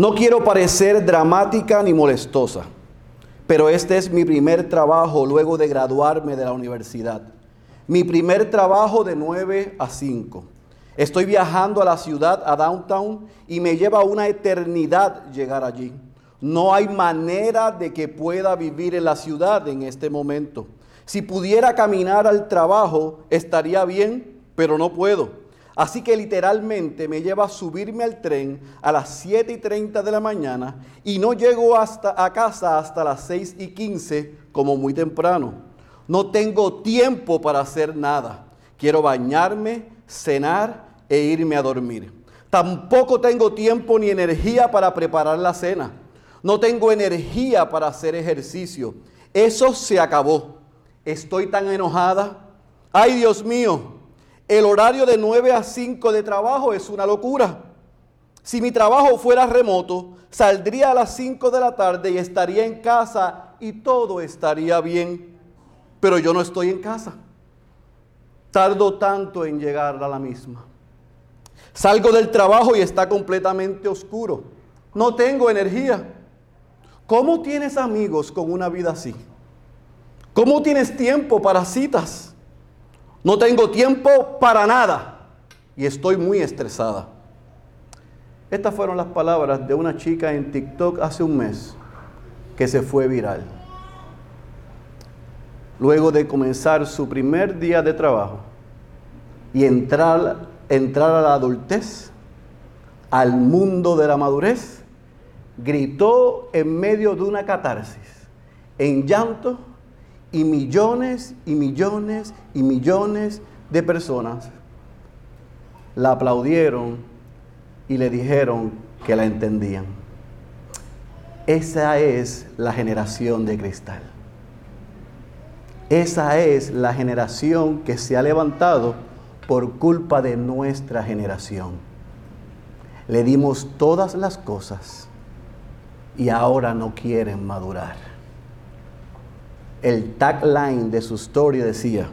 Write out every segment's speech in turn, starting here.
No quiero parecer dramática ni molestosa, pero este es mi primer trabajo luego de graduarme de la universidad. Mi primer trabajo de 9 a 5. Estoy viajando a la ciudad, a downtown, y me lleva una eternidad llegar allí. No hay manera de que pueda vivir en la ciudad en este momento. Si pudiera caminar al trabajo, estaría bien, pero no puedo. Así que literalmente me lleva a subirme al tren a las 7 y 30 de la mañana y no llego hasta a casa hasta las 6 y 15 como muy temprano. No tengo tiempo para hacer nada. Quiero bañarme, cenar e irme a dormir. Tampoco tengo tiempo ni energía para preparar la cena. No tengo energía para hacer ejercicio. Eso se acabó. Estoy tan enojada. Ay, Dios mío, el horario de 9 a 5 de trabajo es una locura. Si mi trabajo fuera remoto, saldría a las 5 de la tarde y estaría en casa y todo estaría bien. Pero yo no estoy en casa. Tardo tanto en llegar a la misma. Salgo del trabajo y está completamente oscuro. No tengo energía. ¿Cómo tienes amigos con una vida así? ¿Cómo tienes tiempo para citas? No tengo tiempo para nada y estoy muy estresada. Estas fueron las palabras de una chica en TikTok hace un mes que se fue viral. Luego de comenzar su primer día de trabajo y entrar, entrar a la adultez, al mundo de la madurez, gritó en medio de una catarsis, en llanto, y millones y millones y millones de personas la aplaudieron y le dijeron que la entendían. Esa es la generación de cristal. Esa es la generación que se ha levantado por culpa de nuestra generación. Le dimos todas las cosas y ahora no quieren madurar el tagline de su historia decía,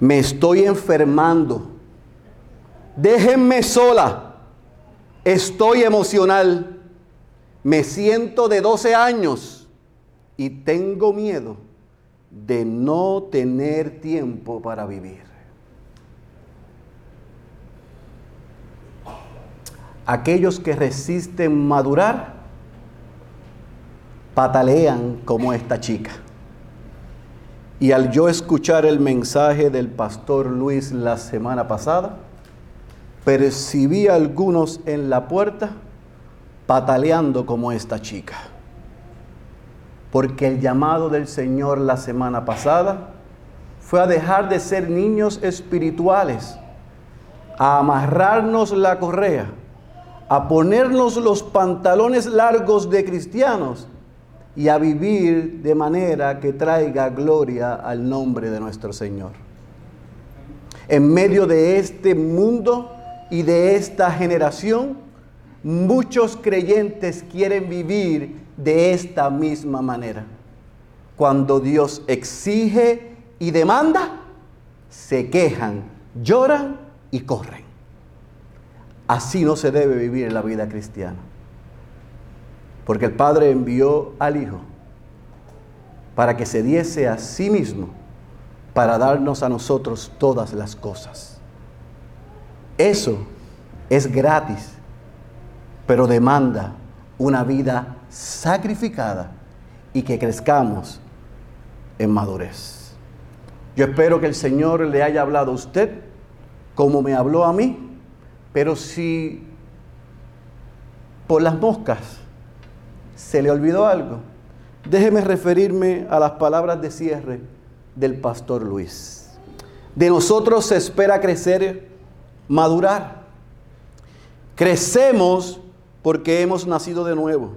me estoy enfermando, déjenme sola, estoy emocional, me siento de 12 años y tengo miedo de no tener tiempo para vivir. Aquellos que resisten madurar, patalean como esta chica. Y al yo escuchar el mensaje del pastor Luis la semana pasada, percibí a algunos en la puerta pataleando como esta chica. Porque el llamado del Señor la semana pasada fue a dejar de ser niños espirituales, a amarrarnos la correa, a ponernos los pantalones largos de cristianos y a vivir de manera que traiga gloria al nombre de nuestro Señor. En medio de este mundo y de esta generación, muchos creyentes quieren vivir de esta misma manera. Cuando Dios exige y demanda, se quejan, lloran y corren. Así no se debe vivir la vida cristiana. Porque el Padre envió al Hijo para que se diese a sí mismo para darnos a nosotros todas las cosas. Eso es gratis, pero demanda una vida sacrificada y que crezcamos en madurez. Yo espero que el Señor le haya hablado a usted como me habló a mí, pero si por las moscas ¿Se le olvidó algo? Déjeme referirme a las palabras de cierre del pastor Luis. De nosotros se espera crecer, madurar. Crecemos porque hemos nacido de nuevo.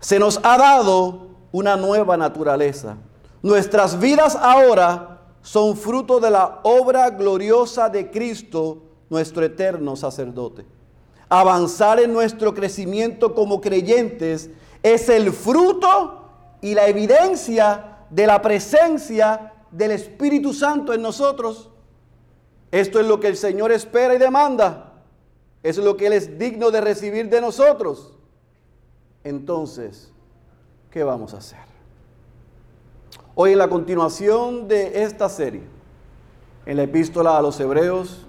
Se nos ha dado una nueva naturaleza. Nuestras vidas ahora son fruto de la obra gloriosa de Cristo, nuestro eterno sacerdote. Avanzar en nuestro crecimiento como creyentes es el fruto y la evidencia de la presencia del Espíritu Santo en nosotros. Esto es lo que el Señor espera y demanda. es lo que Él es digno de recibir de nosotros, entonces, ¿qué vamos a hacer? Hoy en la continuación de esta serie, en la epístola a los hebreos,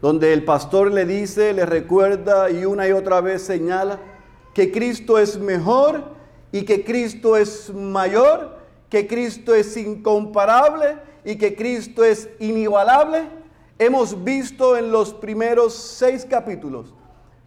donde el pastor le dice, le recuerda y una y otra vez señala que Cristo es mejor y que Cristo es mayor, que Cristo es incomparable y que Cristo es inigualable. Hemos visto en los primeros seis capítulos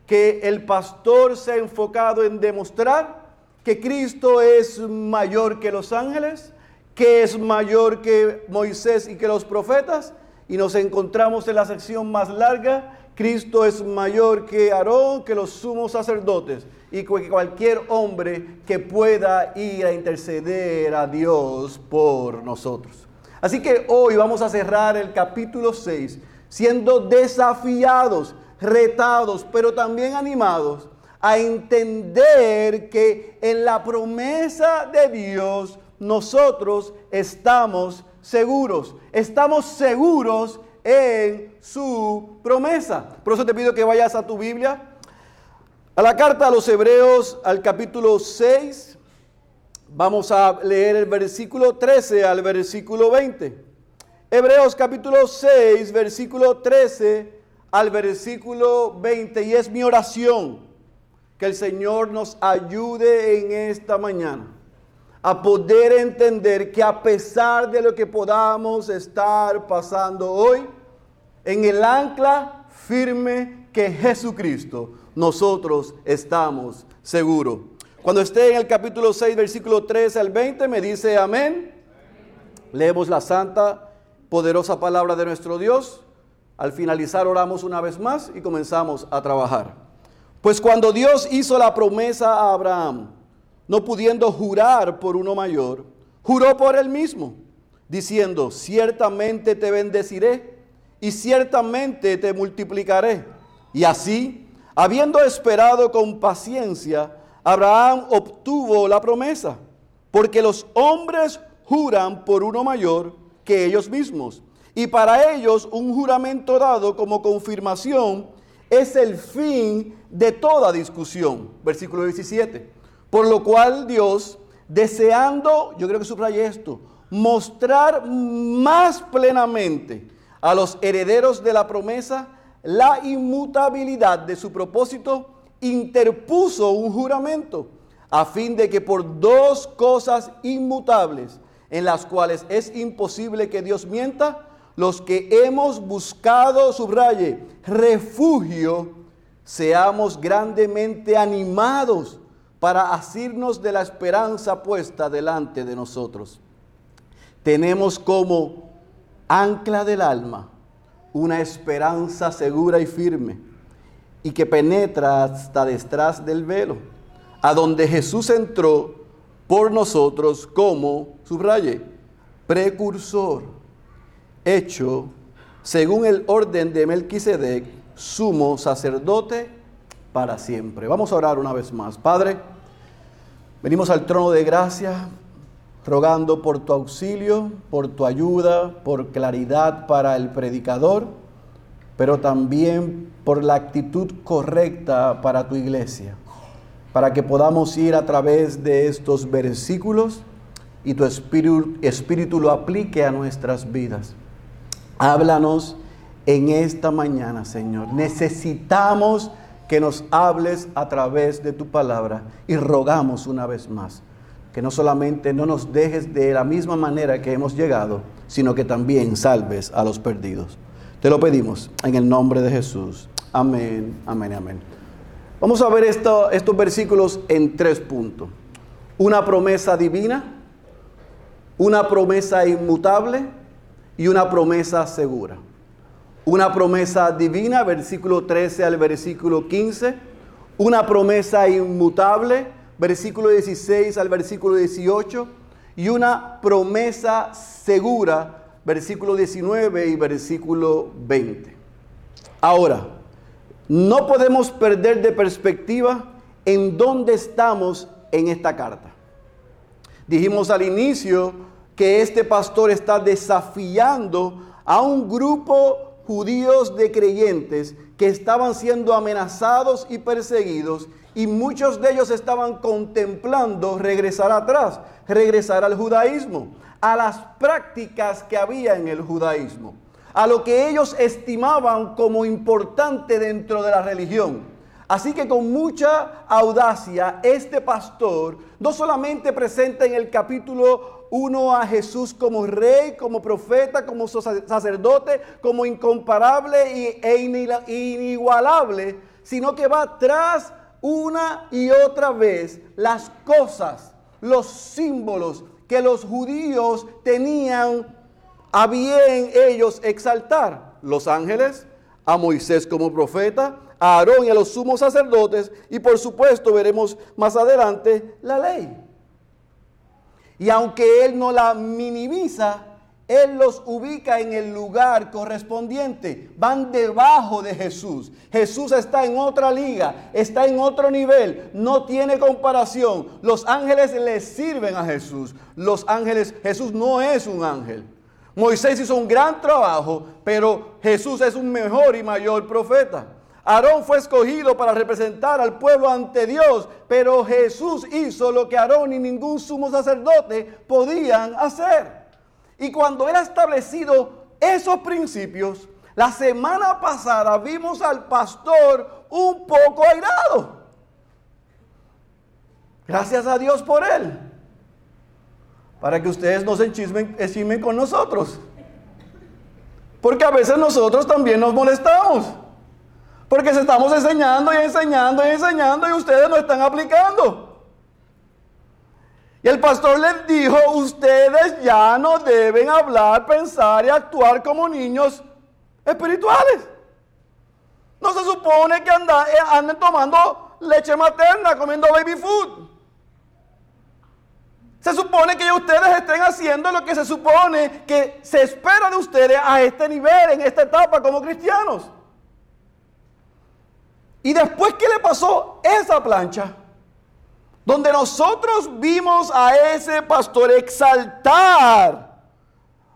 que el pastor se ha enfocado en demostrar que Cristo es mayor que los ángeles, que es mayor que Moisés y que los profetas, y nos encontramos en la sección más larga, Cristo es mayor que Aarón, que los sumos sacerdotes, y que cualquier hombre que pueda ir a interceder a Dios por nosotros. Así que hoy vamos a cerrar el capítulo 6 siendo desafiados, retados, pero también animados a entender que en la promesa de Dios nosotros estamos seguros. Estamos seguros en su promesa. Por eso te pido que vayas a tu Biblia, a la carta a los Hebreos, al capítulo 6. Vamos a leer el versículo 13 al versículo 20. Hebreos capítulo 6, versículo 13 al versículo 20. Y es mi oración que el Señor nos ayude en esta mañana a poder entender que a pesar de lo que podamos estar pasando hoy, en el ancla firme que Jesucristo, nosotros estamos seguros. Cuando esté en el capítulo 6, versículo 13 al 20, me dice amén. Leemos la santa poderosa palabra de nuestro Dios. Al finalizar oramos una vez más y comenzamos a trabajar. Pues cuando Dios hizo la promesa a Abraham, no pudiendo jurar por uno mayor, juró por él mismo, diciendo, ciertamente te bendeciré y ciertamente te multiplicaré. Y así, habiendo esperado con paciencia, Abraham obtuvo la promesa, porque los hombres juran por uno mayor que ellos mismos. Y para ellos un juramento dado como confirmación es el fin de toda discusión. Versículo 17. Por lo cual Dios, deseando, yo creo que subraye esto, mostrar más plenamente a los herederos de la promesa la inmutabilidad de su propósito, interpuso un juramento a fin de que por dos cosas inmutables, en las cuales es imposible que Dios mienta, los que hemos buscado, subraye, refugio, seamos grandemente animados para asirnos de la esperanza puesta delante de nosotros. Tenemos como ancla del alma una esperanza segura y firme y que penetra hasta detrás del velo, a donde Jesús entró por nosotros como, subraye, precursor, hecho según el orden de Melquisedec, sumo sacerdote para siempre. Vamos a orar una vez más. Padre, venimos al trono de gracia rogando por tu auxilio, por tu ayuda, por claridad para el predicador, pero también por la actitud correcta para tu iglesia para que podamos ir a través de estos versículos y tu espíritu, espíritu lo aplique a nuestras vidas. Háblanos en esta mañana, Señor. Necesitamos que nos hables a través de tu palabra y rogamos una vez más que no solamente no nos dejes de la misma manera que hemos llegado, sino que también salves a los perdidos. Te lo pedimos en el nombre de Jesús. Amén, amén, amén. Vamos a ver estos versículos en tres puntos. Una promesa divina, una promesa inmutable y una promesa segura. Una promesa divina, versículo 13 al versículo 15. Una promesa inmutable, versículo 16 al versículo 18. Y una promesa segura, versículo 19 y versículo 20. Ahora, no podemos perder de perspectiva en dónde estamos en esta carta. Dijimos al inicio que este pastor está desafiando a un grupo judíos de creyentes que estaban siendo amenazados y perseguidos y muchos de ellos estaban contemplando regresar atrás, regresar al judaísmo, a las prácticas que había en el judaísmo, a lo que ellos estimaban como importante dentro de la religión. Así que con mucha audacia, este pastor no solamente presenta en el capítulo 1 a Jesús como rey, como profeta, como sacerdote, como incomparable e inigualable, sino que va tras una y otra vez las cosas, los símbolos que los judíos tenían a bien ellos exaltar. Los ángeles, a Moisés como profeta, a Aarón y a los sumos sacerdotes y por supuesto veremos más adelante la ley. Y aunque él no la minimiza, él los ubica en el lugar correspondiente. Van debajo de Jesús. Jesús está en otra liga, está en otro nivel. No tiene comparación. Los ángeles le sirven a Jesús. Los ángeles, Jesús no es un ángel. Moisés hizo un gran trabajo, pero Jesús es un mejor y mayor profeta. Aarón fue escogido para representar al pueblo ante Dios, pero Jesús hizo lo que Aarón y ningún sumo sacerdote podían hacer. Y cuando ha establecido esos principios, la semana pasada vimos al pastor un poco airado. Gracias a Dios por él. Para que ustedes no se enchismen, con nosotros. Porque a veces nosotros también nos molestamos. Porque se estamos enseñando y enseñando y enseñando y ustedes no están aplicando. Y el pastor les dijo, ustedes ya no deben hablar, pensar y actuar como niños espirituales. No se supone que eh, anden tomando leche materna, comiendo baby food. Se supone que ustedes estén haciendo lo que se supone que se espera de ustedes a este nivel, en esta etapa como cristianos. Y después que le pasó esa plancha, donde nosotros vimos a ese pastor exaltar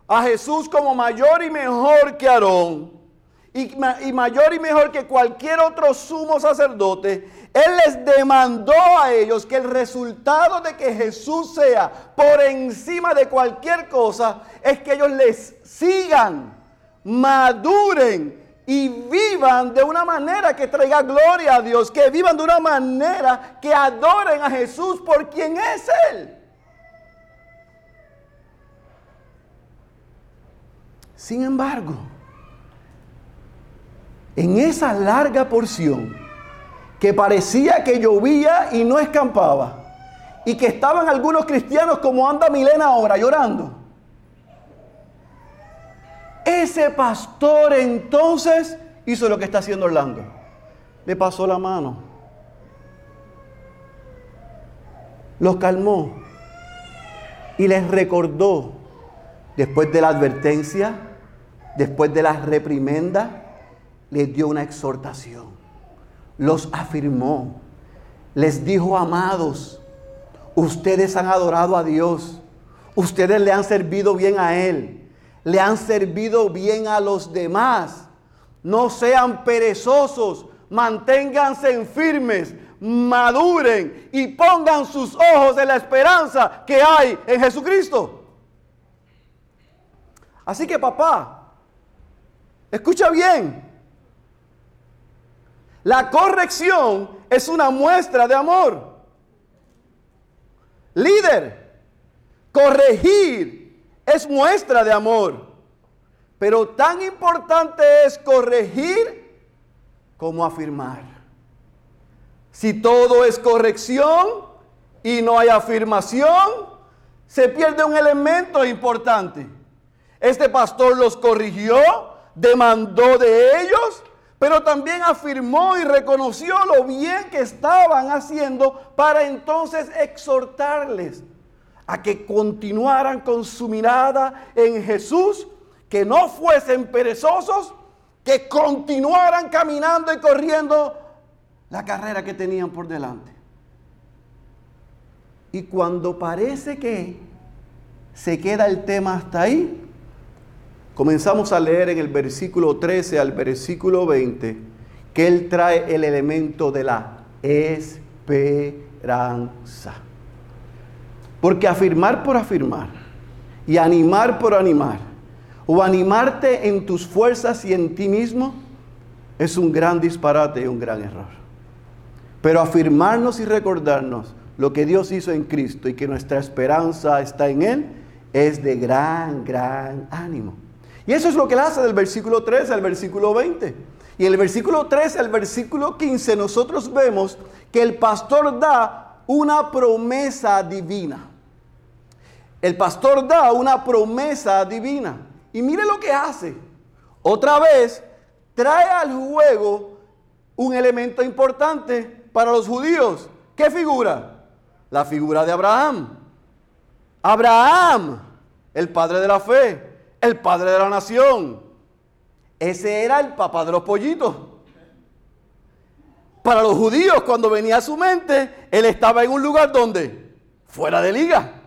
a Jesús como mayor y mejor que Aarón, y, y, mayor y mejor que cualquier otro sumo sacerdote, Él les demandó a ellos que el resultado de que Jesús sea por encima de cualquier cosa es que ellos les sigan, maduren y vivan de una manera que traiga gloria a Dios, que vivan de una manera que adoren a Jesús por quien es Él. Sin embargo, en esa larga porción que parecía que llovía y no escampaba, y que estaban algunos cristianos como anda Milena ahora llorando, ese pastor entonces hizo lo que está haciendo Orlando. Le pasó la mano. Los calmó. Y les recordó, después de la advertencia, después de la reprimenda, les dio una exhortación. Los afirmó. Les dijo, amados, ustedes han adorado a Dios. Ustedes le han servido bien a Él le han servido bien a los demás. No sean perezosos, manténganse firmes, maduren y pongan sus ojos en la esperanza que hay en Jesucristo. Así que papá, escucha bien. La corrección es una muestra de amor. Líder, corregir es muestra de amor. Pero tan importante es corregir como afirmar. Si todo es corrección y no hay afirmación, se pierde un elemento importante. Este pastor los corrigió, demandó de ellos, pero también afirmó y reconoció lo bien que estaban haciendo para entonces exhortarles a que continuaran con su mirada en Jesús, que no fuesen perezosos, que continuaran caminando y corriendo la carrera que tenían por delante. Y cuando parece que se queda el tema hasta ahí, comenzamos a leer en el versículo 13 al versículo 20 que Él trae el elemento de la esperanza. Porque afirmar por afirmar y animar por animar, o animarte en tus fuerzas y en ti mismo, es un gran disparate y un gran error. Pero afirmarnos y recordarnos lo que Dios hizo en Cristo y que nuestra esperanza está en Él, es de gran, gran ánimo. Y eso es lo que él hace del versículo 13 al versículo 20. Y en el versículo 13 al versículo 15 nosotros vemos que el pastor da una promesa divina. El pastor da una promesa divina. Y mire lo que hace. Otra vez trae al juego un elemento importante para los judíos. ¿Qué figura? La figura de Abraham. Abraham, el padre de la fe el padre de la nación. Ese era el papá de los pollitos. Para los judíos, cuando venía a su mente, él estaba en un lugar donde, fuera de liga.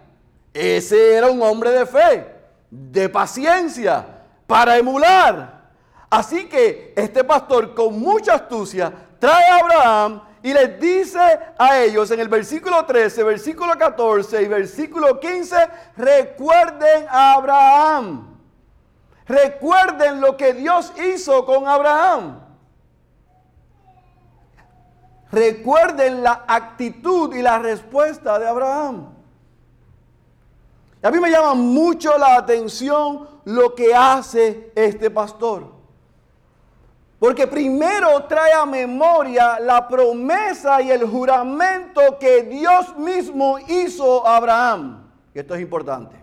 Ese era un hombre de fe, de paciencia, para emular. Así que este pastor con mucha astucia trae a Abraham y les dice a ellos en el versículo 13, versículo 14 y versículo 15, recuerden a Abraham. Recuerden lo que Dios hizo con Abraham. Recuerden la actitud y la respuesta de Abraham. A mí me llama mucho la atención lo que hace este pastor. Porque primero trae a memoria la promesa y el juramento que Dios mismo hizo a Abraham. Y esto es importante.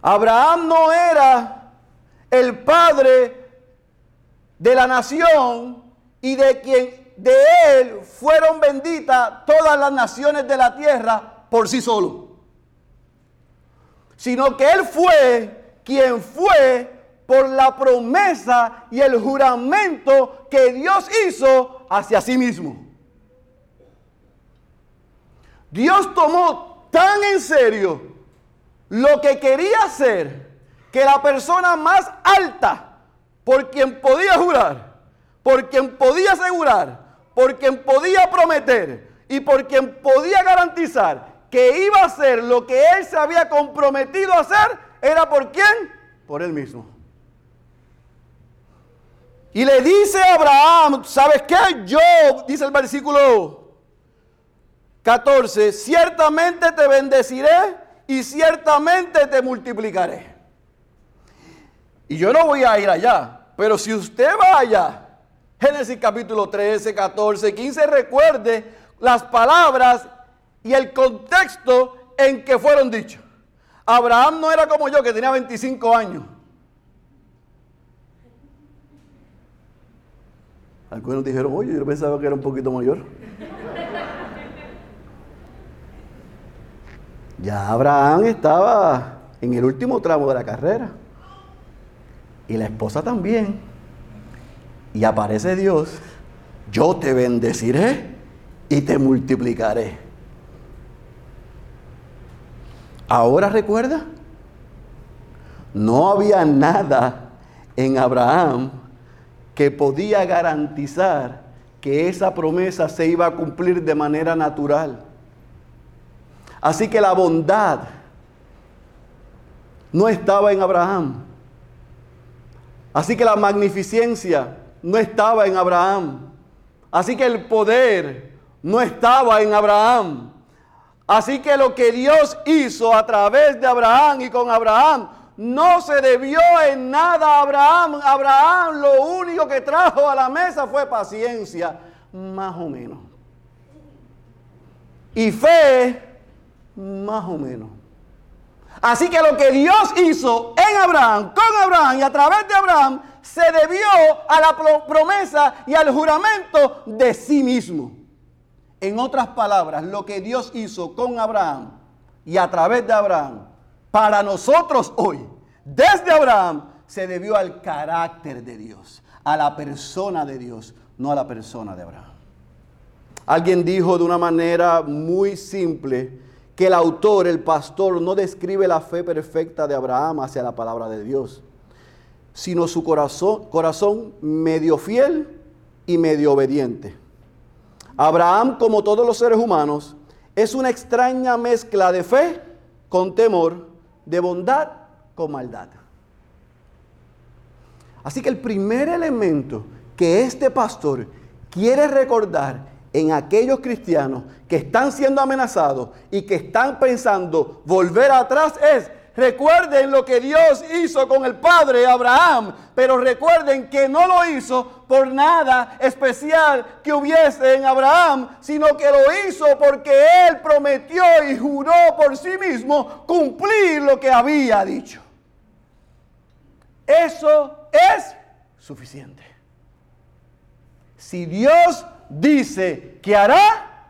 Abraham no era el padre de la nación y de quien de él fueron benditas todas las naciones de la tierra por sí solo. Sino que él fue quien fue por la promesa y el juramento que Dios hizo hacia sí mismo. Dios tomó tan en serio lo que quería hacer que la persona más alta por quien podía jurar, por quien podía asegurar, por quien podía prometer y por quien podía garantizar que iba a hacer lo que él se había comprometido a hacer, era por quién? Por él mismo. Y le dice a Abraham, ¿sabes qué? Yo, dice el versículo 14, ciertamente te bendeciré y ciertamente te multiplicaré. Y yo no voy a ir allá, pero si usted va allá, Génesis capítulo 13, 14, 15, recuerde las palabras y el contexto en que fueron dichos. Abraham no era como yo que tenía 25 años. Algunos dijeron, oye, yo pensaba que era un poquito mayor. Ya Abraham estaba en el último tramo de la carrera. Y la esposa también. Y aparece Dios. Yo te bendeciré y te multiplicaré. Ahora recuerda, no había nada en Abraham que podía garantizar que esa promesa se iba a cumplir de manera natural. Así que la bondad no estaba en Abraham. Así que la magnificencia no estaba en Abraham. Así que el poder no estaba en Abraham. Así que lo que Dios hizo a través de Abraham y con Abraham no se debió en nada a Abraham. Abraham lo único que trajo a la mesa fue paciencia, más o menos. Y fe más o menos. Así que lo que Dios hizo en Abraham, con Abraham y a través de Abraham, se debió a la promesa y al juramento de sí mismo. En otras palabras, lo que Dios hizo con Abraham y a través de Abraham, para nosotros hoy, desde Abraham, se debió al carácter de Dios, a la persona de Dios, no a la persona de Abraham. Alguien dijo de una manera muy simple, que el autor, el pastor, no describe la fe perfecta de Abraham hacia la palabra de Dios. sino su corazón, medio fiel y medio obediente. Abraham, como todos los seres humanos, es una extraña mezcla de fe con temor, de bondad con maldad. Así que el primer elemento que este pastor quiere recordar en aquellos cristianos que están siendo amenazados y que están pensando volver atrás es Recuerden lo que Dios hizo con el padre Abraham, pero recuerden que no lo hizo por nada especial que hubiese en Abraham, sino que lo hizo porque él prometió y juró por sí mismo cumplir lo que había dicho. Eso es suficiente. Si Dios dice que hará,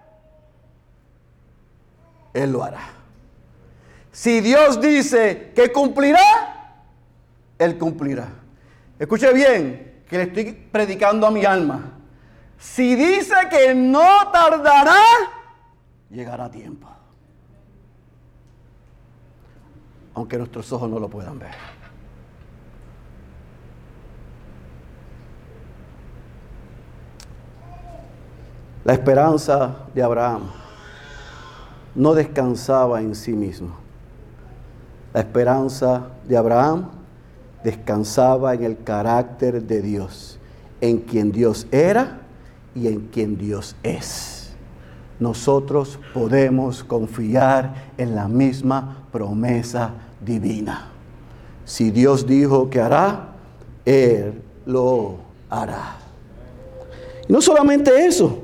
Él lo hará. Si Dios dice que cumplirá, Él cumplirá. Escuche bien, que le estoy predicando a mi alma. Si dice que no tardará, llegará a tiempo. Aunque nuestros ojos no lo puedan ver. La esperanza de Abraham no descansaba en sí mismo. La esperanza de Abraham descansaba en el carácter de Dios, en quien Dios era y en quien Dios es. Nosotros podemos confiar en la misma promesa divina. Si Dios dijo que hará, Él lo hará. Y no solamente eso,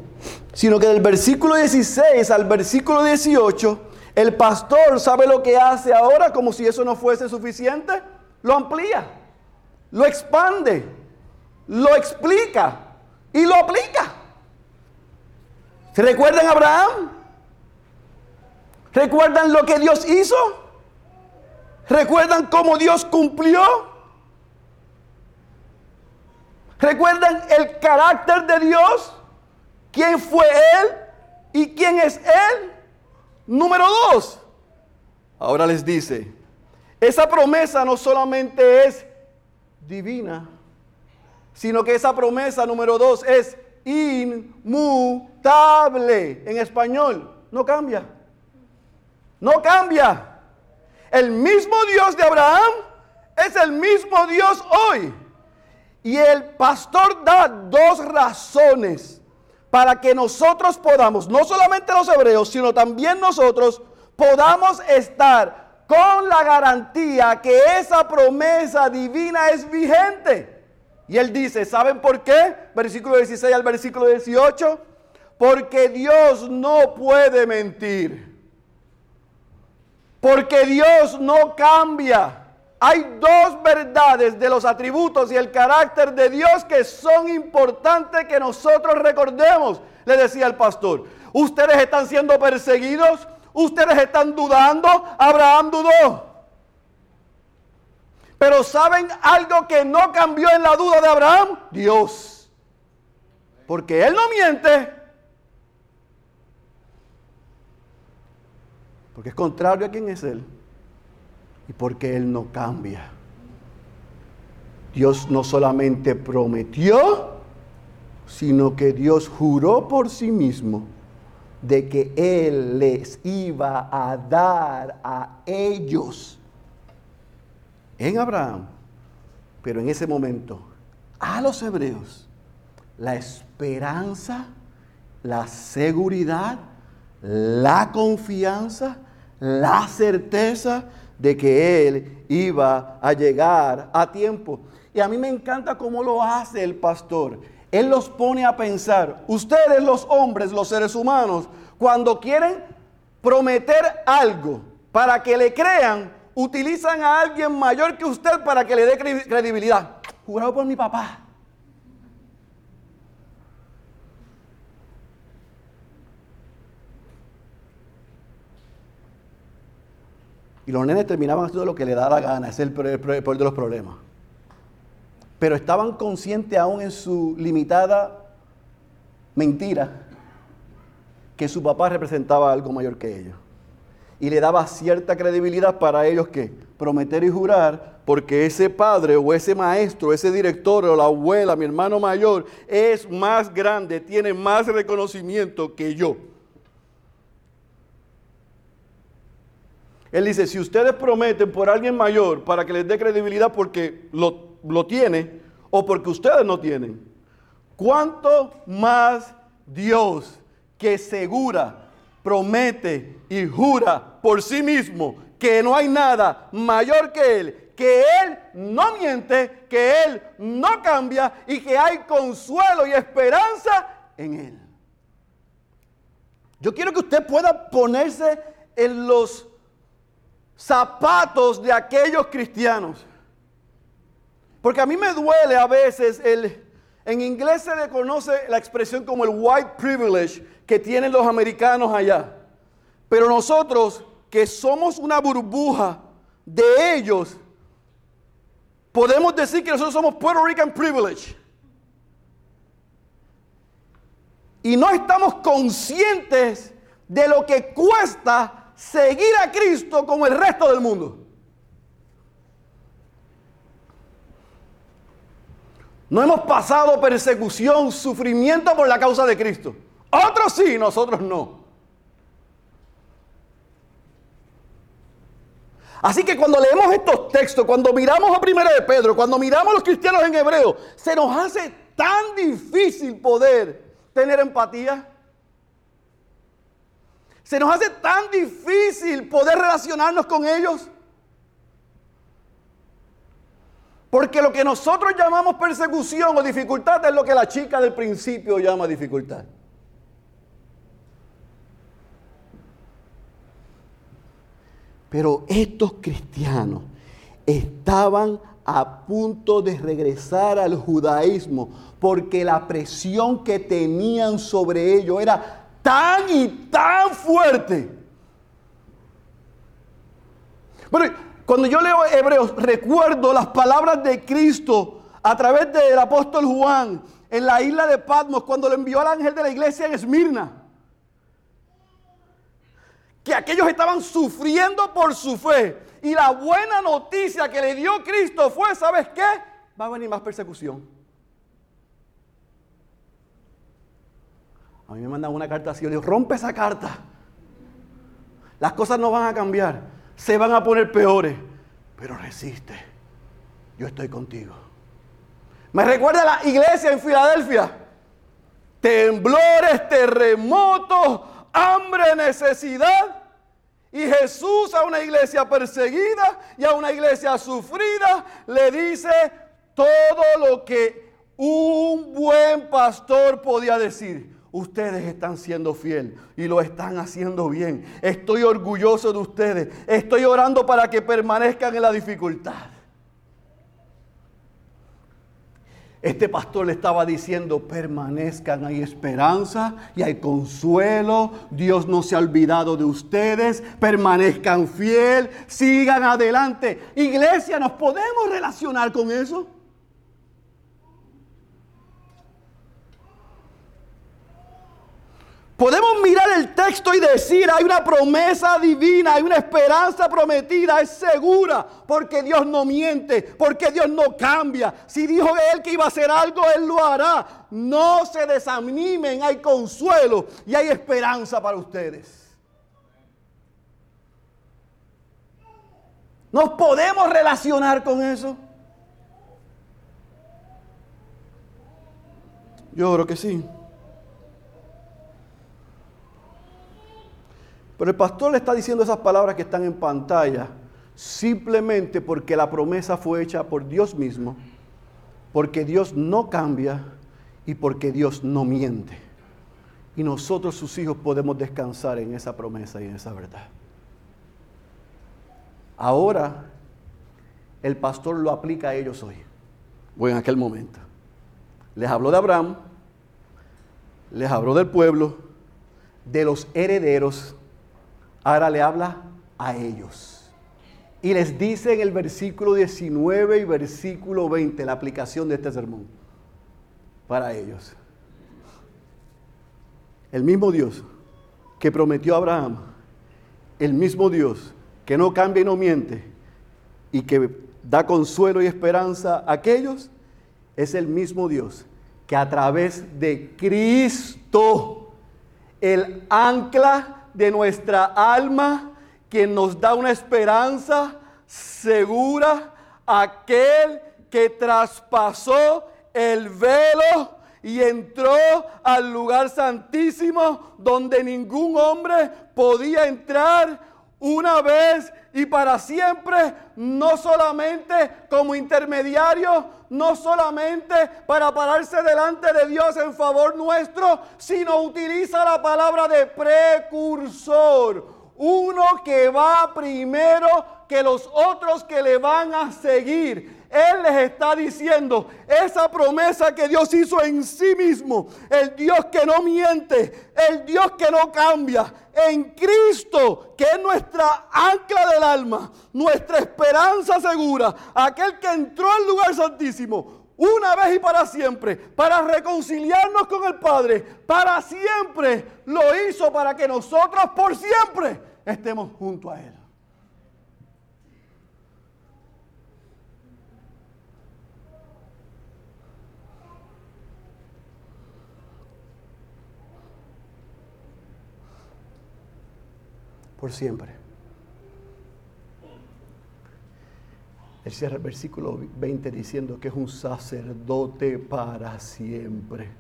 sino que del versículo 16 al versículo 18 el pastor sabe lo que hace ahora como si eso no fuese suficiente. Lo amplía, lo expande, lo explica y lo aplica. ¿Se recuerdan a Abraham? ¿Recuerdan lo que Dios hizo? ¿Recuerdan cómo Dios cumplió? ¿Recuerdan el carácter de Dios? ¿Quién fue Él y quién es Él? Número dos, ahora les dice, esa promesa no solamente es divina, sino que esa promesa número dos es inmutable. En español, no cambia. No cambia. El mismo Dios de Abraham es el mismo Dios hoy. Y el pastor da dos razones para que nosotros podamos, no solamente los hebreos, sino también nosotros, podamos estar con la garantía que esa promesa divina es vigente. Y él dice, ¿saben por qué? Versículo 16 al versículo 18. Porque Dios no puede mentir. Porque Dios no cambia. Hay dos verdades de los atributos y el carácter de Dios que son importantes que nosotros recordemos, le decía el pastor. Ustedes están siendo perseguidos, ustedes están dudando, Abraham dudó. Pero ¿saben algo que no cambió en la duda de Abraham? Dios. Porque Él no miente. Porque es contrario a quién es Él y porque Él no cambia. Dios no solamente prometió, sino que Dios juró por sí mismo de que Él les iba a dar a ellos en Abraham, pero en ese momento a los hebreos la esperanza, la seguridad, la confianza, la certeza de que Él iba a llegar a tiempo. Y a mí me encanta cómo lo hace el pastor. Él los pone a pensar, ustedes los hombres, los seres humanos, cuando quieren prometer algo para que le crean, utilizan a alguien mayor que usted para que le dé credibilidad. Jurado por mi papá. Y los nenes terminaban haciendo lo que le da la gana, es el peor de los problemas. Pero estaban conscientes aún en su limitada mentira que su papá representaba algo mayor que ellos. Y le daba cierta credibilidad para ellos que prometer y jurar porque ese padre o ese maestro, ese director o la abuela, mi hermano mayor, es más grande, tiene más reconocimiento que yo. Él dice, si ustedes prometen por alguien mayor para que les dé credibilidad porque lo, lo tiene o porque ustedes no tienen, ¿cuánto más Dios que segura, promete y jura por sí mismo que no hay nada mayor que Él, que Él no miente, que Él no cambia y que hay consuelo y esperanza en Él? Yo quiero que usted pueda ponerse en los zapatos de aquellos cristianos. Porque a mí me duele a veces el... En inglés se le conoce la expresión como el white privilege que tienen los americanos allá. Pero nosotros, que somos una burbuja de ellos, podemos decir que nosotros somos Puerto Rican privilege. Y no estamos conscientes de lo que cuesta seguir a Cristo como el resto del mundo. No hemos pasado persecución, sufrimiento por la causa de Cristo. Otros sí, nosotros no. Así que cuando leemos estos textos, cuando miramos a Primera de Pedro, cuando miramos a los cristianos en hebreo, se nos hace tan difícil poder tener empatía. Se nos hace tan difícil poder relacionarnos con ellos. Porque lo que nosotros llamamos persecución o dificultad es lo que la chica del principio llama dificultad. Pero estos cristianos estaban a punto de regresar al judaísmo porque la presión que tenían sobre ellos era tan y tan fuerte. Bueno, cuando yo leo Hebreos, recuerdo las palabras de Cristo a través del apóstol Juan en la isla de Patmos cuando le envió al ángel de la iglesia en Esmirna. Que aquellos estaban sufriendo por su fe. Y la buena noticia que le dio Cristo fue, ¿sabes qué? Va a venir más persecución. A mí me mandan una carta así, yo digo, rompe esa carta. Las cosas no van a cambiar, se van a poner peores, pero resiste. Yo estoy contigo. Me recuerda la iglesia en Filadelfia. Temblores, terremotos, hambre, necesidad. Y Jesús a una iglesia perseguida y a una iglesia sufrida le dice todo lo que un buen pastor podía decir. Ustedes están siendo fiel y lo están haciendo bien. Estoy orgulloso de ustedes. Estoy orando para que permanezcan en la dificultad. Este pastor le estaba diciendo, permanezcan, hay esperanza y hay consuelo. Dios no se ha olvidado de ustedes. Permanezcan fiel, sigan adelante. Iglesia, ¿nos podemos relacionar con eso? Podemos mirar el texto y decir, hay una promesa divina, hay una esperanza prometida, es segura, porque Dios no miente, porque Dios no cambia. Si dijo Él que iba a hacer algo, Él lo hará. No se desanimen, hay consuelo y hay esperanza para ustedes. ¿Nos podemos relacionar con eso? Yo creo que sí. Pero el pastor le está diciendo esas palabras que están en pantalla simplemente porque la promesa fue hecha por Dios mismo, porque Dios no cambia y porque Dios no miente. Y nosotros sus hijos podemos descansar en esa promesa y en esa verdad. Ahora el pastor lo aplica a ellos hoy, o en aquel momento. Les habló de Abraham, les habló del pueblo, de los herederos Ahora le habla a ellos. Y les dice en el versículo 19 y versículo 20 la aplicación de este sermón para ellos. El mismo Dios que prometió a Abraham, el mismo Dios que no cambia y no miente, y que da consuelo y esperanza a aquellos, es el mismo Dios que a través de Cristo, el ancla de nuestra alma, quien nos da una esperanza segura, aquel que traspasó el velo y entró al lugar santísimo donde ningún hombre podía entrar una vez y para siempre, no solamente como intermediario, no solamente para pararse delante de Dios en favor nuestro, sino utiliza la palabra de precursor, uno que va primero que los otros que le van a seguir. Él les está diciendo esa promesa que Dios hizo en sí mismo, el Dios que no miente, el Dios que no cambia, en Cristo, que es nuestra ancla del alma, nuestra esperanza segura, aquel que entró al lugar santísimo una vez y para siempre, para reconciliarnos con el Padre, para siempre lo hizo para que nosotros por siempre estemos junto a Él. Por siempre. Él cierra el versículo 20 diciendo que es un sacerdote para siempre.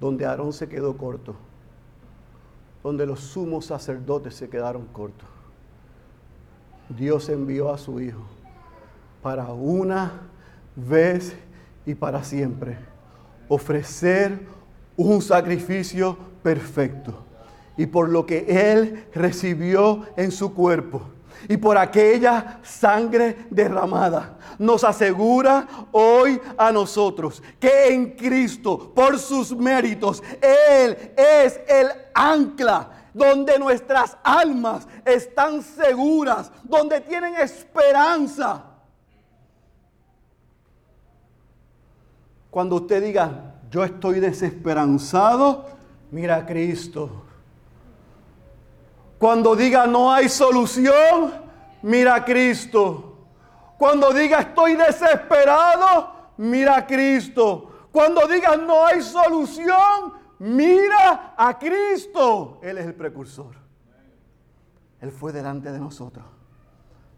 Donde Aarón se quedó corto, donde los sumos sacerdotes se quedaron cortos, Dios envió a su Hijo para una vez y para siempre. Ofrecer un sacrificio perfecto. Y por lo que Él recibió en su cuerpo y por aquella sangre derramada, nos asegura hoy a nosotros que en Cristo, por sus méritos, Él es el ancla donde nuestras almas están seguras, donde tienen esperanza Cuando usted diga, yo estoy desesperanzado, mira a Cristo. Cuando diga, no hay solución, mira a Cristo. Cuando diga, estoy desesperado, mira a Cristo. Cuando diga, no hay solución, mira a Cristo. Él es el precursor. Él fue delante de nosotros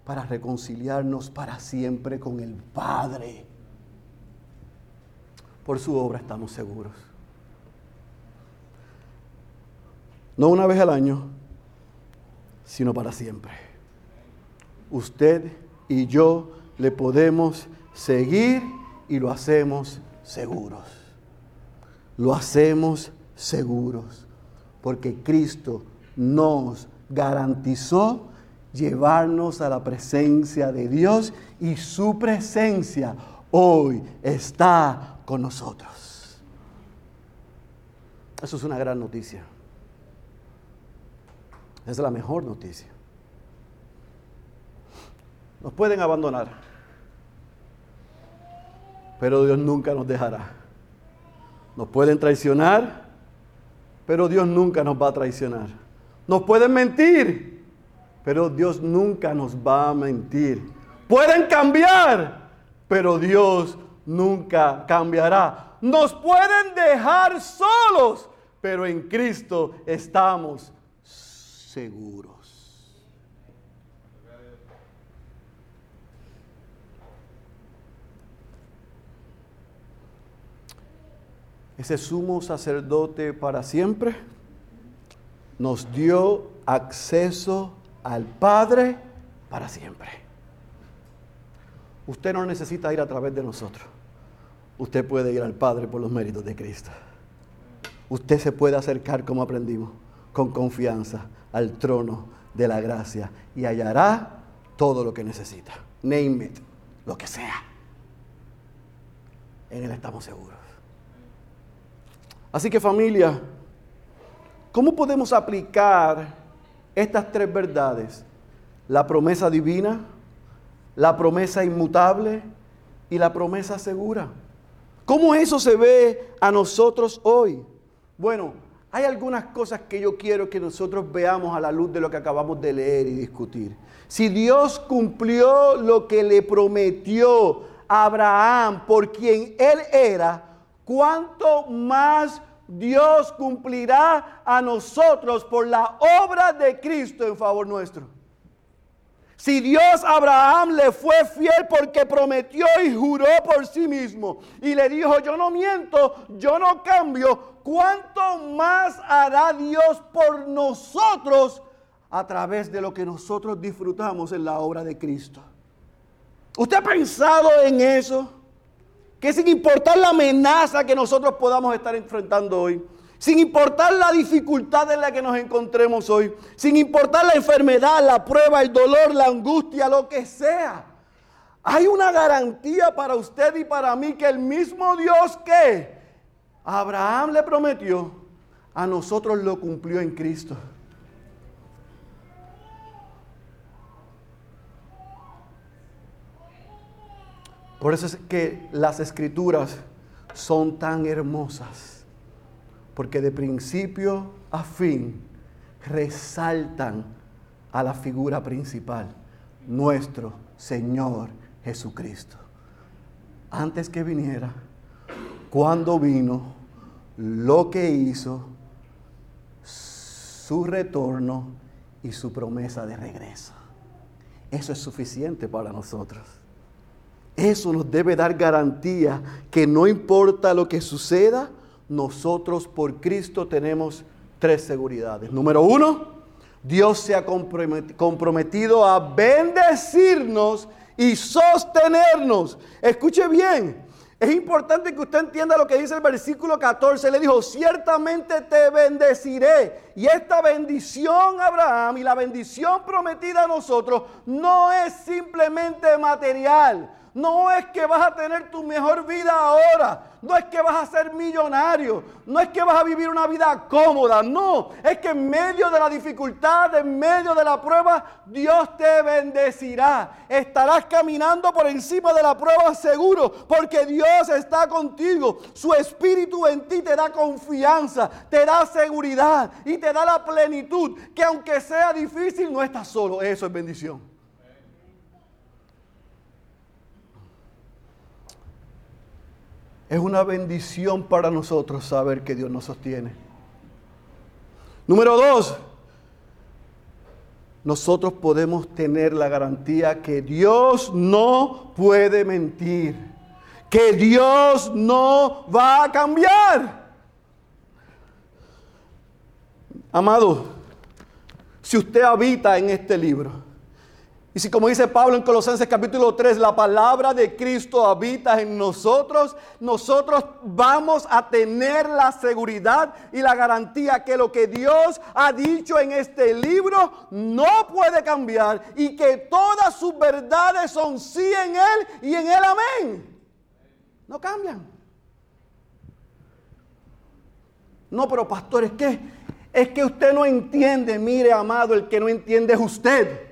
para reconciliarnos para siempre con el Padre por su obra estamos seguros. No una vez al año, sino para siempre. Usted y yo le podemos seguir y lo hacemos seguros. Lo hacemos seguros porque Cristo nos garantizó llevarnos a la presencia de Dios y su presencia hoy está con nosotros. Eso es una gran noticia. Es la mejor noticia. Nos pueden abandonar, pero Dios nunca nos dejará. Nos pueden traicionar, pero Dios nunca nos va a traicionar. Nos pueden mentir, pero Dios nunca nos va a mentir. Pueden cambiar, pero Dios nunca cambiará. Nos pueden dejar solos, pero en Cristo estamos seguros. Ese sumo sacerdote para siempre nos dio acceso al Padre para siempre. Usted no necesita ir a través de nosotros usted puede ir al Padre por los méritos de Cristo. Usted se puede acercar, como aprendimos, con confianza al trono de la gracia y hallará todo lo que necesita. Name it, lo que sea. En Él estamos seguros. Así que familia, ¿cómo podemos aplicar estas tres verdades? La promesa divina, la promesa inmutable y la promesa segura. ¿Cómo eso se ve a nosotros hoy? Bueno, hay algunas cosas que yo quiero que nosotros veamos a la luz de lo que acabamos de leer y discutir. Si Dios cumplió lo que le prometió a Abraham por quien él era, ¿cuánto más Dios cumplirá a nosotros por la obra de Cristo en favor nuestro? Si Dios a Abraham le fue fiel porque prometió y juró por sí mismo y le dijo, yo no miento, yo no cambio, ¿cuánto más hará Dios por nosotros a través de lo que nosotros disfrutamos en la obra de Cristo? ¿Usted ha pensado en eso? Que sin importar la amenaza que nosotros podamos estar enfrentando hoy, sin importar la dificultad en la que nos encontremos hoy, sin importar la enfermedad, la prueba, el dolor, la angustia, lo que sea. Hay una garantía para usted y para mí que el mismo Dios que Abraham le prometió, a nosotros lo cumplió en Cristo. Por eso es que las escrituras son tan hermosas porque de principio a fin resaltan a la figura principal, nuestro Señor Jesucristo. Antes que viniera, cuando vino, lo que hizo, su retorno y su promesa de regreso. Eso es suficiente para nosotros. Eso nos debe dar garantía que no importa lo que suceda, nosotros por Cristo tenemos tres seguridades. Número uno, Dios se ha comprometido a bendecirnos y sostenernos. Escuche bien, es importante que usted entienda lo que dice el versículo 14. Le dijo, ciertamente te bendeciré. Y esta bendición, Abraham, y la bendición prometida a nosotros, no es simplemente material. No es que vas a tener tu mejor vida ahora. No es que vas a ser millonario. No es que vas a vivir una vida cómoda. No, es que en medio de la dificultad, en medio de la prueba, Dios te bendecirá. Estarás caminando por encima de la prueba seguro porque Dios está contigo. Su espíritu en ti te da confianza, te da seguridad y te da la plenitud que aunque sea difícil, no estás solo. Eso es bendición. Es una bendición para nosotros saber que Dios nos sostiene. Número dos, nosotros podemos tener la garantía que Dios no puede mentir, que Dios no va a cambiar. Amado, si usted habita en este libro, y si como dice Pablo en Colosenses capítulo 3, la palabra de Cristo habita en nosotros, nosotros vamos a tener la seguridad y la garantía que lo que Dios ha dicho en este libro no puede cambiar y que todas sus verdades son sí en Él y en Él amén. No cambian. No, pero pastor, es que es que usted no entiende, mire amado, el que no entiende es usted.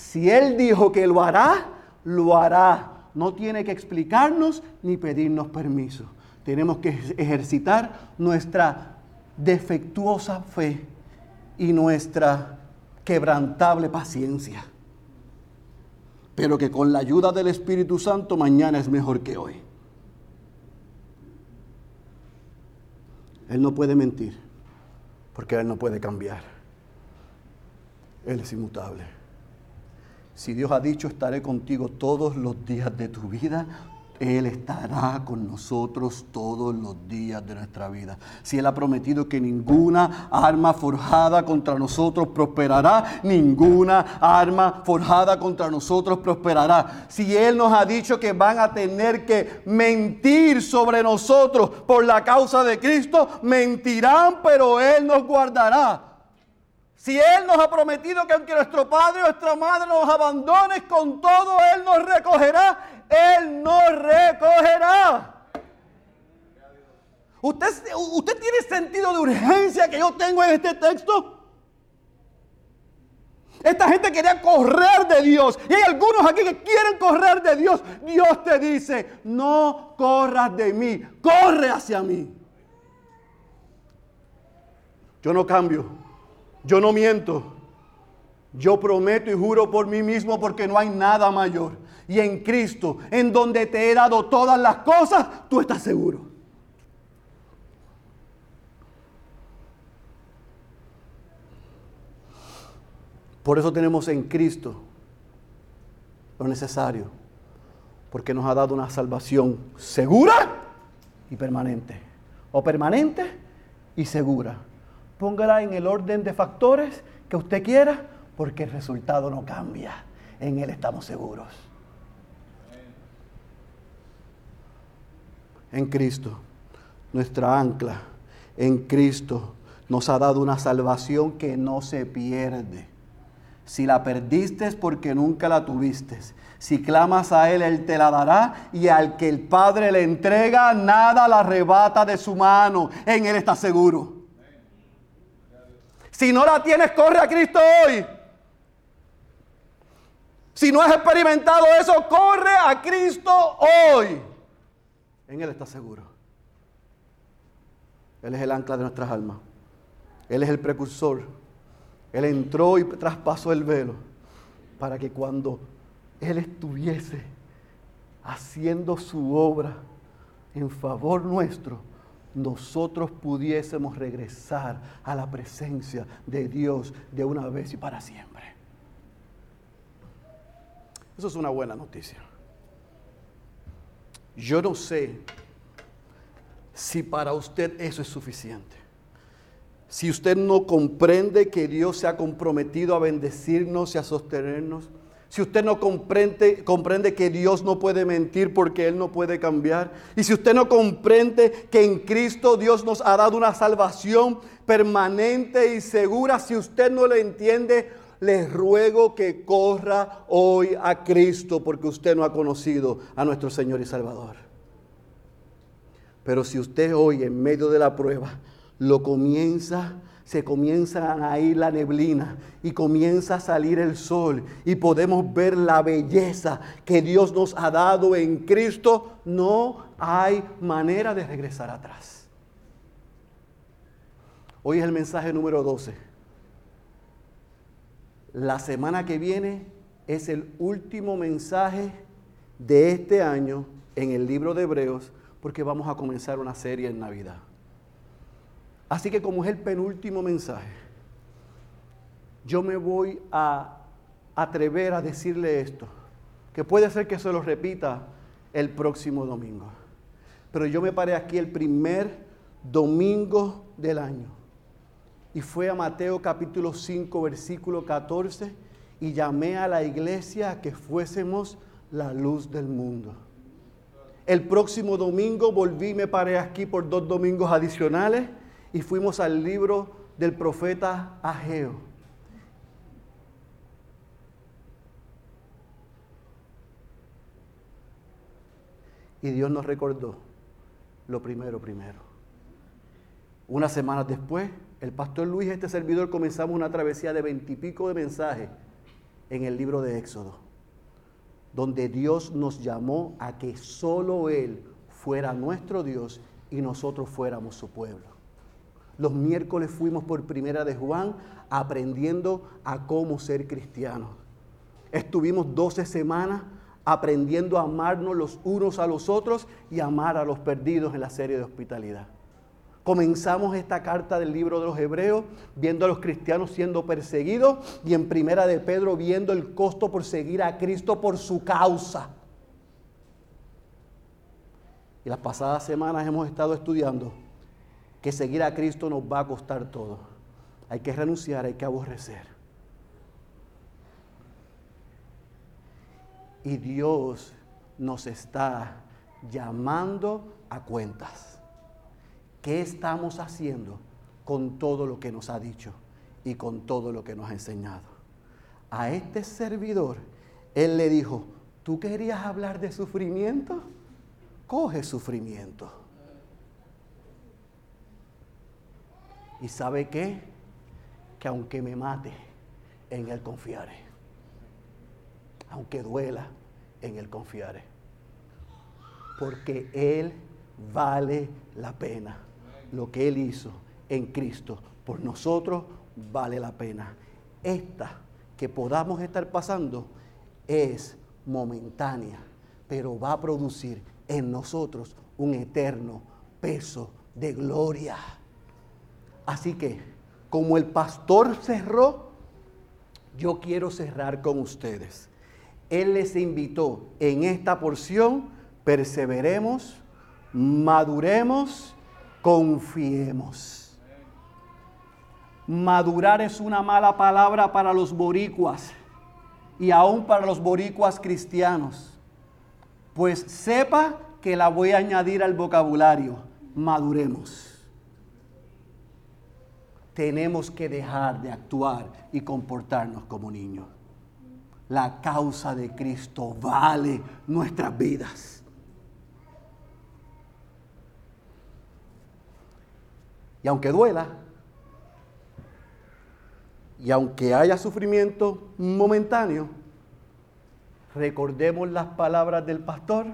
Si Él dijo que lo hará, lo hará. No tiene que explicarnos ni pedirnos permiso. Tenemos que ejercitar nuestra defectuosa fe y nuestra quebrantable paciencia. Pero que con la ayuda del Espíritu Santo mañana es mejor que hoy. Él no puede mentir, porque Él no puede cambiar. Él es inmutable. Si Dios ha dicho, estaré contigo todos los días de tu vida, Él estará con nosotros todos los días de nuestra vida. Si Él ha prometido que ninguna arma forjada contra nosotros prosperará, ninguna arma forjada contra nosotros prosperará. Si Él nos ha dicho que van a tener que mentir sobre nosotros por la causa de Cristo, mentirán, pero Él nos guardará. Si Él nos ha prometido que aunque nuestro padre o nuestra madre nos abandone, con todo Él nos recogerá, Él nos recogerá. ¿Usted, ¿Usted tiene sentido de urgencia que yo tengo en este texto? Esta gente quería correr de Dios. Y hay algunos aquí que quieren correr de Dios. Dios te dice, no corras de mí, corre hacia mí. Yo no cambio, yo no miento. Yo prometo y juro por mí mismo porque no hay nada mayor. Y en Cristo, en donde te he dado todas las cosas, tú estás seguro. Por eso tenemos en Cristo lo necesario, porque nos ha dado una salvación segura y permanente, o permanente y segura. Póngala en el orden de factores que usted quiera, porque el resultado no cambia. En Él estamos seguros. En Cristo, nuestra ancla, en Cristo, nos ha dado una salvación que no se pierde. Si la perdiste es porque nunca la tuviste. Si clamas a Él, Él te la dará. Y al que el Padre le entrega, nada la arrebata de su mano. En Él está seguro. Si no la tienes, corre a Cristo hoy. Si no has experimentado eso, corre a Cristo hoy. En Él está seguro. Él es el ancla de nuestras almas. Él es el precursor él entró y traspasó el velo para que cuando Él estuviese haciendo su obra en favor nuestro, nosotros pudiésemos regresar a la presencia de Dios de una vez y para siempre. Eso es una buena noticia. Yo no sé si para usted eso es suficiente. Si usted no comprende que Dios se ha comprometido a bendecirnos y a sostenernos, si usted no comprende, comprende, que Dios no puede mentir porque Él no puede cambiar, y si usted no comprende que en Cristo Dios nos ha dado una salvación permanente y segura, si usted no lo entiende, le ruego que corra hoy a Cristo porque usted no ha conocido a nuestro Señor y Salvador. Pero si usted hoy en medio de la prueba lo comienza, se comienza a ir la neblina y comienza a salir el sol y podemos ver la belleza que Dios nos ha dado en Cristo, no hay manera de regresar atrás. Hoy es el mensaje número 12. La semana que viene es el último mensaje de este año en el libro de Hebreos porque vamos a comenzar una serie en Navidad. Así que como es el penúltimo mensaje, yo me voy a atrever a decirle esto, que puede ser que se lo repita el próximo domingo. Pero yo me paré aquí el primer domingo del año y fue a Mateo capítulo 5 versículo 14 y llamé a la iglesia a que fuésemos la luz del mundo. El próximo domingo volví, me paré aquí por dos domingos adicionales y fuimos al libro del profeta Ageo. Y Dios nos recordó lo primero, primero. Unas semanas después, el pastor Luis este servidor comenzamos una travesía de veintipico de mensajes en el libro de Éxodo, donde Dios nos llamó a que solo Él fuera nuestro Dios y nosotros fuéramos su pueblo. Los miércoles fuimos por primera de Juan aprendiendo a cómo ser cristianos. Estuvimos 12 semanas aprendiendo a amarnos los unos a los otros y amar a los perdidos en la serie de hospitalidad. Comenzamos esta carta del libro de los Hebreos viendo a los cristianos siendo perseguidos y en primera de Pedro viendo el costo por seguir a Cristo por su causa. Y las pasadas semanas hemos estado estudiando que seguir a Cristo nos va a costar todo. Hay que renunciar, hay que aborrecer. Y Dios nos está llamando a cuentas. ¿Qué estamos haciendo con todo lo que nos ha dicho y con todo lo que nos ha enseñado? A este servidor, Él le dijo, ¿tú querías hablar de sufrimiento? Coge sufrimiento. ¿Y sabe qué? Que aunque me mate, en Él confiaré. Aunque duela, en Él confiaré. Porque Él vale la pena. Lo que Él hizo en Cristo por nosotros vale la pena. Esta que podamos estar pasando es momentánea, pero va a producir en nosotros un eterno peso de gloria. Así que, como el pastor cerró, yo quiero cerrar con ustedes. Él les invitó en esta porción, perseveremos, maduremos, confiemos. Madurar es una mala palabra para los boricuas y aún para los boricuas cristianos. Pues sepa que la voy a añadir al vocabulario. Maduremos. Tenemos que dejar de actuar y comportarnos como niños. La causa de Cristo vale nuestras vidas. Y aunque duela, y aunque haya sufrimiento momentáneo, recordemos las palabras del pastor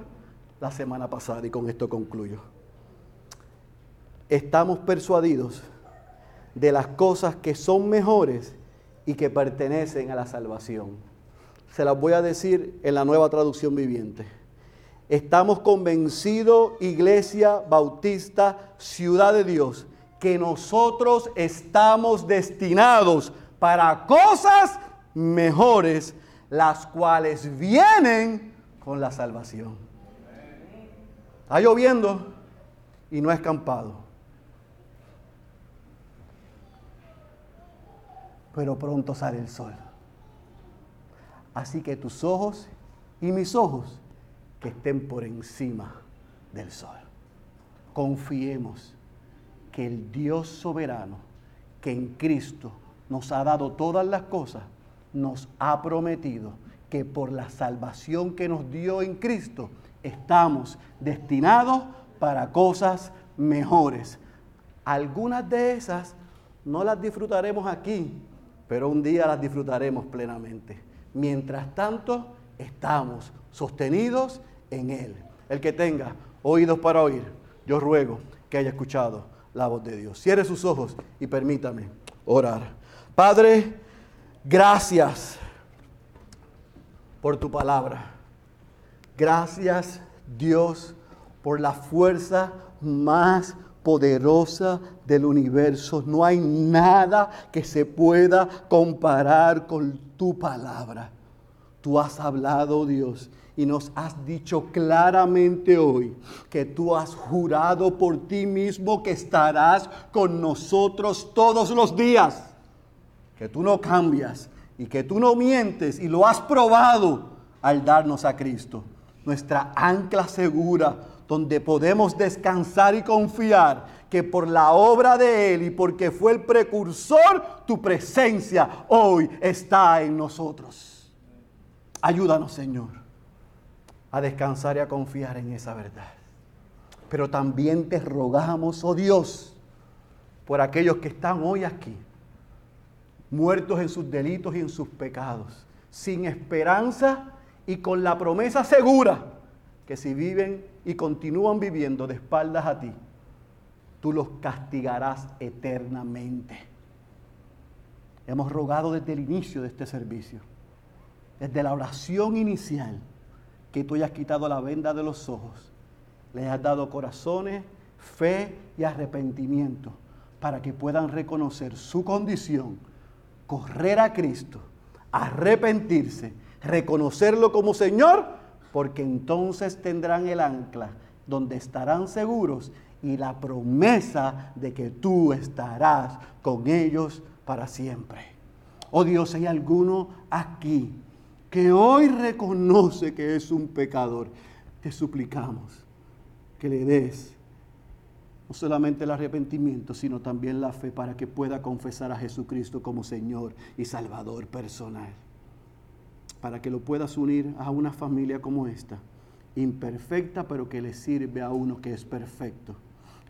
la semana pasada y con esto concluyo. Estamos persuadidos de las cosas que son mejores y que pertenecen a la salvación. Se las voy a decir en la nueva traducción viviente. Estamos convencidos, Iglesia Bautista, Ciudad de Dios, que nosotros estamos destinados para cosas mejores, las cuales vienen con la salvación. Está lloviendo y no ha escampado. Pero pronto sale el sol. Así que tus ojos y mis ojos que estén por encima del sol. Confiemos que el Dios soberano, que en Cristo nos ha dado todas las cosas, nos ha prometido que por la salvación que nos dio en Cristo, estamos destinados para cosas mejores. Algunas de esas no las disfrutaremos aquí, pero un día las disfrutaremos plenamente. Mientras tanto, estamos sostenidos en Él. El que tenga oídos para oír, yo ruego que haya escuchado la voz de Dios. Cierre sus ojos y permítame orar. Padre, gracias por tu palabra. Gracias Dios por la fuerza más poderosa del universo. No hay nada que se pueda comparar con tu palabra. Tú has hablado, Dios, y nos has dicho claramente hoy que tú has jurado por ti mismo que estarás con nosotros todos los días que tú no cambias y que tú no mientes y lo has probado al darnos a Cristo. Nuestra ancla segura donde podemos descansar y confiar que por la obra de Él y porque fue el precursor, tu presencia hoy está en nosotros. Ayúdanos, Señor, a descansar y a confiar en esa verdad. Pero también te rogamos, oh Dios, por aquellos que están hoy aquí muertos en sus delitos y en sus pecados, sin esperanza y con la promesa segura que si viven y continúan viviendo de espaldas a ti, tú los castigarás eternamente. Hemos rogado desde el inicio de este servicio, desde la oración inicial, que tú hayas quitado la venda de los ojos, les has dado corazones, fe y arrepentimiento para que puedan reconocer su condición correr a Cristo, arrepentirse, reconocerlo como Señor, porque entonces tendrán el ancla donde estarán seguros y la promesa de que tú estarás con ellos para siempre. Oh Dios, hay alguno aquí que hoy reconoce que es un pecador. Te suplicamos que le des no solamente el arrepentimiento, sino también la fe para que pueda confesar a Jesucristo como Señor y Salvador personal. Para que lo puedas unir a una familia como esta, imperfecta, pero que le sirve a uno que es perfecto.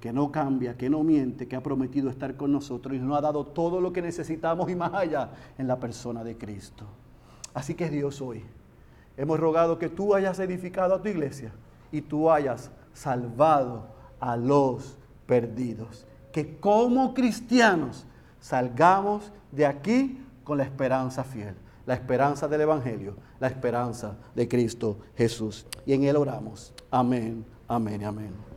que no cambia, que no miente, que ha prometido estar con nosotros y nos ha dado todo lo que necesitamos y más allá en la persona de Cristo. Así que Dios hoy, hemos rogado que tú hayas edificado a tu iglesia y tú hayas salvado a los perdidos. Que como cristianos salgamos de aquí con la esperanza fiel, la esperanza del Evangelio, la esperanza de Cristo Jesús. Y en Él oramos. Amén, amén, amén.